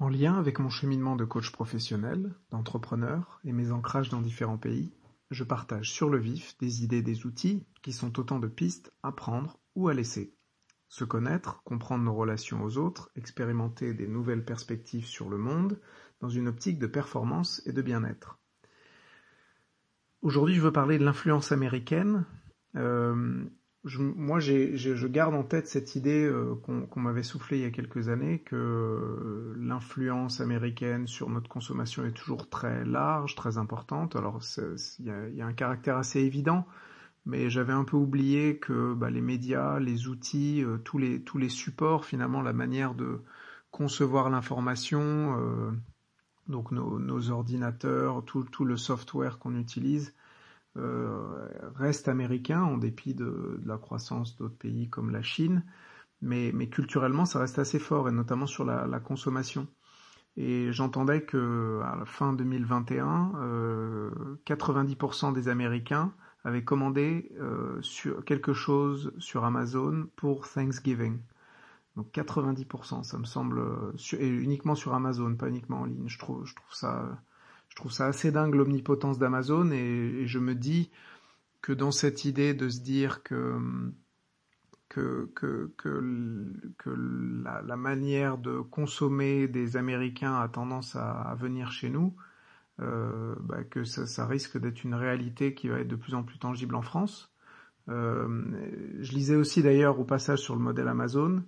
En lien avec mon cheminement de coach professionnel, d'entrepreneur et mes ancrages dans différents pays, je partage sur le vif des idées, des outils qui sont autant de pistes à prendre ou à laisser. Se connaître, comprendre nos relations aux autres, expérimenter des nouvelles perspectives sur le monde dans une optique de performance et de bien-être. Aujourd'hui, je veux parler de l'influence américaine. Euh, moi, je garde en tête cette idée euh, qu'on, m'avait soufflée il y a quelques années que euh, l'influence américaine sur notre consommation est toujours très large, très importante. Alors, il y, a, un caractère assez évident, mais j'avais un peu oublié que bah, les médias, les outils, euh, tous les supports, finalement, la manière de concevoir l'information, donc nos, ordinateurs, tout, tout le software qu'on utilise euh, reste américain en dépit de, la croissance d'autres pays comme la Chine, mais, mais, culturellement ça reste assez fort et notamment sur la, la consommation. Et j'entendais que à la fin 2021, euh, 90% des Américains avaient commandé euh, sur quelque chose sur Amazon pour Thanksgiving. Donc 90%, ça me semble, et uniquement sur Amazon, pas uniquement en ligne. Je trouve, je trouve ça je trouve ça assez dingue l'omnipotence d'Amazon et, je me dis que dans cette idée de se dire que que, que, que, la, manière de consommer des Américains a tendance à, venir chez nous, euh, bah, que ça, risque d'être une réalité qui va être de plus en plus tangible en France. Euh, je lisais aussi d'ailleurs au passage sur le modèle Amazon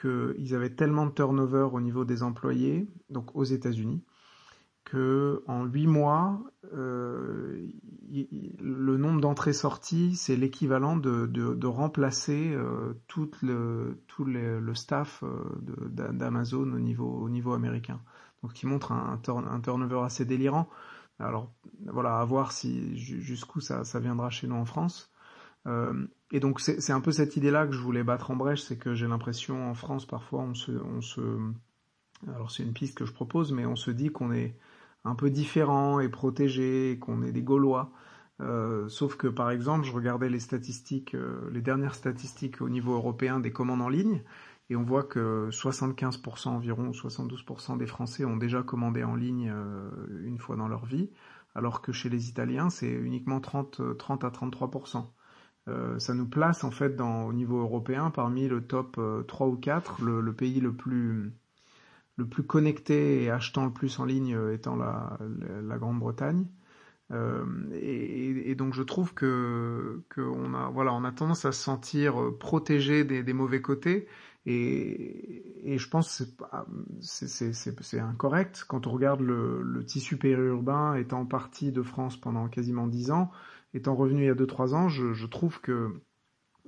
qu'ils avaient tellement de turnover au niveau des employés, donc aux États-Unis, que en huit mois, euh, le nombre d'entrées-sorties, c'est l'équivalent de, de, de, remplacer euh, tout le tout le staff euh, d'Amazon au niveau au niveau américain. Donc, qui montre un, un turnover assez délirant. Alors, voilà, à voir si jusqu'où ça, ça viendra chez nous en France. Euh, et donc, c'est un peu cette idée-là que je voulais battre en brèche, c'est que j'ai l'impression en France parfois on se on se alors c'est une piste que je propose, mais on se dit qu'on est un peu différent et protégé, qu'on est des Gaulois. Euh, sauf que par exemple, je regardais les statistiques, euh, les dernières statistiques au niveau européen des commandes en ligne, et on voit que 75% environ, 72% des Français ont déjà commandé en ligne euh, une fois dans leur vie, alors que chez les Italiens, c'est uniquement 30, 30 à 33%. ça nous place en fait dans, au niveau européen parmi le top 3 ou 4, le, le pays le plus le plus connecté et achetant le plus en ligne euh, étant la, la, Grande-Bretagne. Euh, et, et, donc je trouve que qu'on a voilà on a tendance à se sentir euh, protégé des, des mauvais côtés et, et je pense c'est c'est incorrect quand on regarde le, le tissu périurbain étant parti de France pendant quasiment dix ans étant revenu il y a deux trois ans je, je trouve que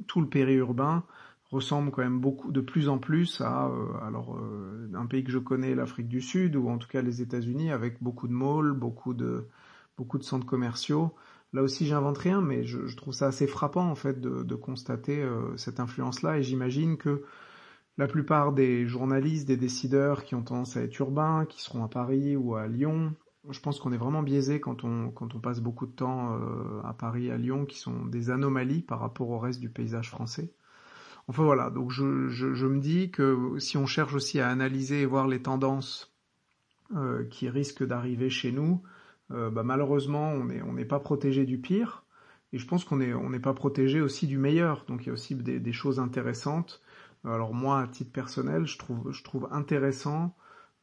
tout le périurbain ressemble quand même beaucoup de plus en plus à euh, alors euh, un pays que je connais l'Afrique du Sud ou en tout cas les États-Unis avec beaucoup de malls, beaucoup de beaucoup de centres commerciaux. Là aussi j'invente rien mais je, je, trouve ça assez frappant en fait de, de constater euh, cette influence là et j'imagine que la plupart des journalistes, des décideurs qui ont tendance à être urbains, qui seront à Paris ou à Lyon, je pense qu'on est vraiment biaisé quand on, quand on passe beaucoup de temps à Paris, à Lyon, qui sont des anomalies par rapport au reste du paysage français. Enfin voilà, donc je, me dis que si on cherche aussi à analyser et voir les tendances euh, qui risquent d'arriver chez nous, euh, bah malheureusement on n'est pas protégé du pire, et je pense qu'on est on n'est pas protégé aussi du meilleur. Donc il y a aussi des, choses intéressantes. Alors moi, à titre personnel, je trouve je intéressant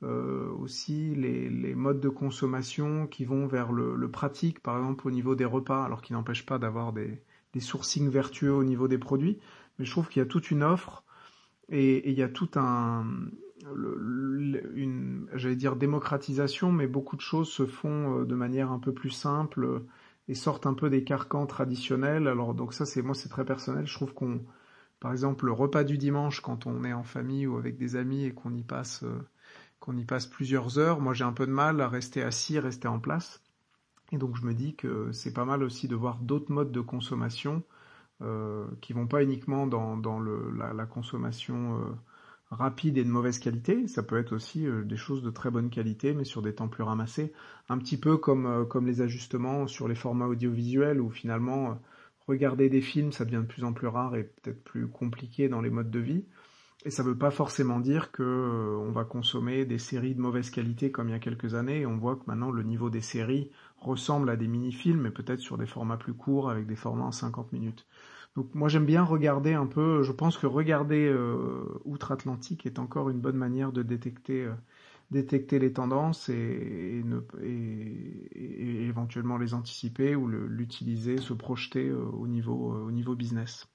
euh, aussi les, modes de consommation qui vont vers le, le, pratique, par exemple au niveau des repas, alors qui n'empêche pas d'avoir des, des sourcings vertueux au niveau des produits, mais je trouve qu'il y a toute une offre et, il y a tout un, une, j'allais dire démocratisation, mais beaucoup de choses se font euh, de manière un peu plus simple et sortent un peu des carcans traditionnels. Alors donc ça c'est moi c'est très personnel. Je trouve qu'on, par exemple le repas du dimanche quand on est en famille ou avec des amis et qu'on y passe euh, qu'on y passe plusieurs heures, moi j'ai un peu de mal à rester assis, rester en place. Et donc je me dis que c'est pas mal aussi de voir d'autres modes de consommation euh, qui vont pas uniquement dans, la, consommation euh, rapide et de mauvaise qualité. Ça peut être aussi euh, des choses de très bonne qualité, mais sur des temps plus ramassés. Un petit peu comme, euh, comme les ajustements sur les formats audiovisuels, où finalement regarder des films, ça devient de plus en plus rare et peut-être plus compliqué dans les modes de vie. Et ça ne veut pas forcément dire que euh, on va consommer des séries de mauvaise qualité comme il y a quelques années. Et on voit que maintenant le niveau des séries ressemble à des mini-films, mais peut-être sur des formats plus courts, avec des formats en 50 minutes. Donc moi j'aime bien regarder un peu, je pense que regarder euh, Outre-Atlantique est encore une bonne manière de détecter, euh, détecter les tendances et, et, éventuellement les anticiper ou l'utiliser, se projeter au, niveau, au niveau business.